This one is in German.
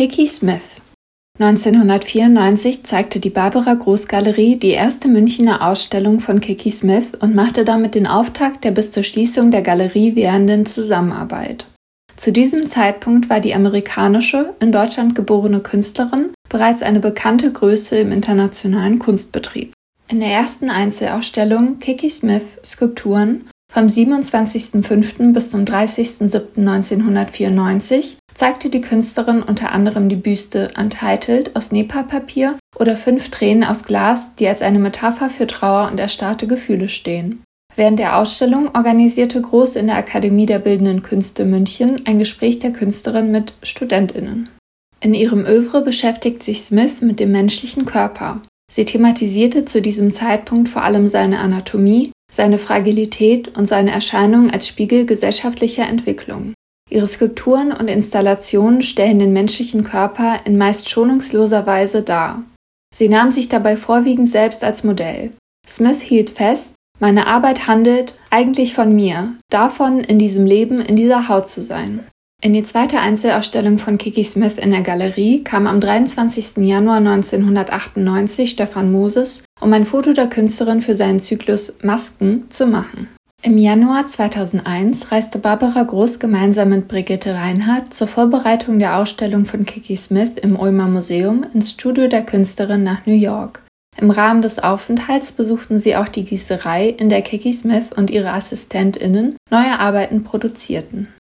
Kiki Smith 1994 zeigte die Barbara Großgalerie die erste Münchner Ausstellung von Kiki Smith und machte damit den Auftakt der bis zur Schließung der Galerie währenden Zusammenarbeit. Zu diesem Zeitpunkt war die amerikanische, in Deutschland geborene Künstlerin bereits eine bekannte Größe im internationalen Kunstbetrieb. In der ersten Einzelausstellung Kiki Smith Skulpturen vom 27.05. bis zum 30.07.1994 zeigte die Künstlerin unter anderem die Büste Untitled aus Nepa-Papier oder Fünf Tränen aus Glas, die als eine Metapher für Trauer und erstarrte Gefühle stehen. Während der Ausstellung organisierte Groß in der Akademie der Bildenden Künste München ein Gespräch der Künstlerin mit Studentinnen. In ihrem Övre beschäftigt sich Smith mit dem menschlichen Körper. Sie thematisierte zu diesem Zeitpunkt vor allem seine Anatomie, seine Fragilität und seine Erscheinung als Spiegel gesellschaftlicher Entwicklung. Ihre Skulpturen und Installationen stellen den menschlichen Körper in meist schonungsloser Weise dar. Sie nahm sich dabei vorwiegend selbst als Modell. Smith hielt fest, meine Arbeit handelt eigentlich von mir, davon, in diesem Leben, in dieser Haut zu sein. In die zweite Einzelausstellung von Kiki Smith in der Galerie kam am 23. Januar 1998 Stefan Moses, um ein Foto der Künstlerin für seinen Zyklus Masken zu machen. Im Januar 2001 reiste Barbara Groß gemeinsam mit Brigitte Reinhardt zur Vorbereitung der Ausstellung von Kiki Smith im Ulmer Museum ins Studio der Künstlerin nach New York. Im Rahmen des Aufenthalts besuchten sie auch die Gießerei, in der Kiki Smith und ihre AssistentInnen neue Arbeiten produzierten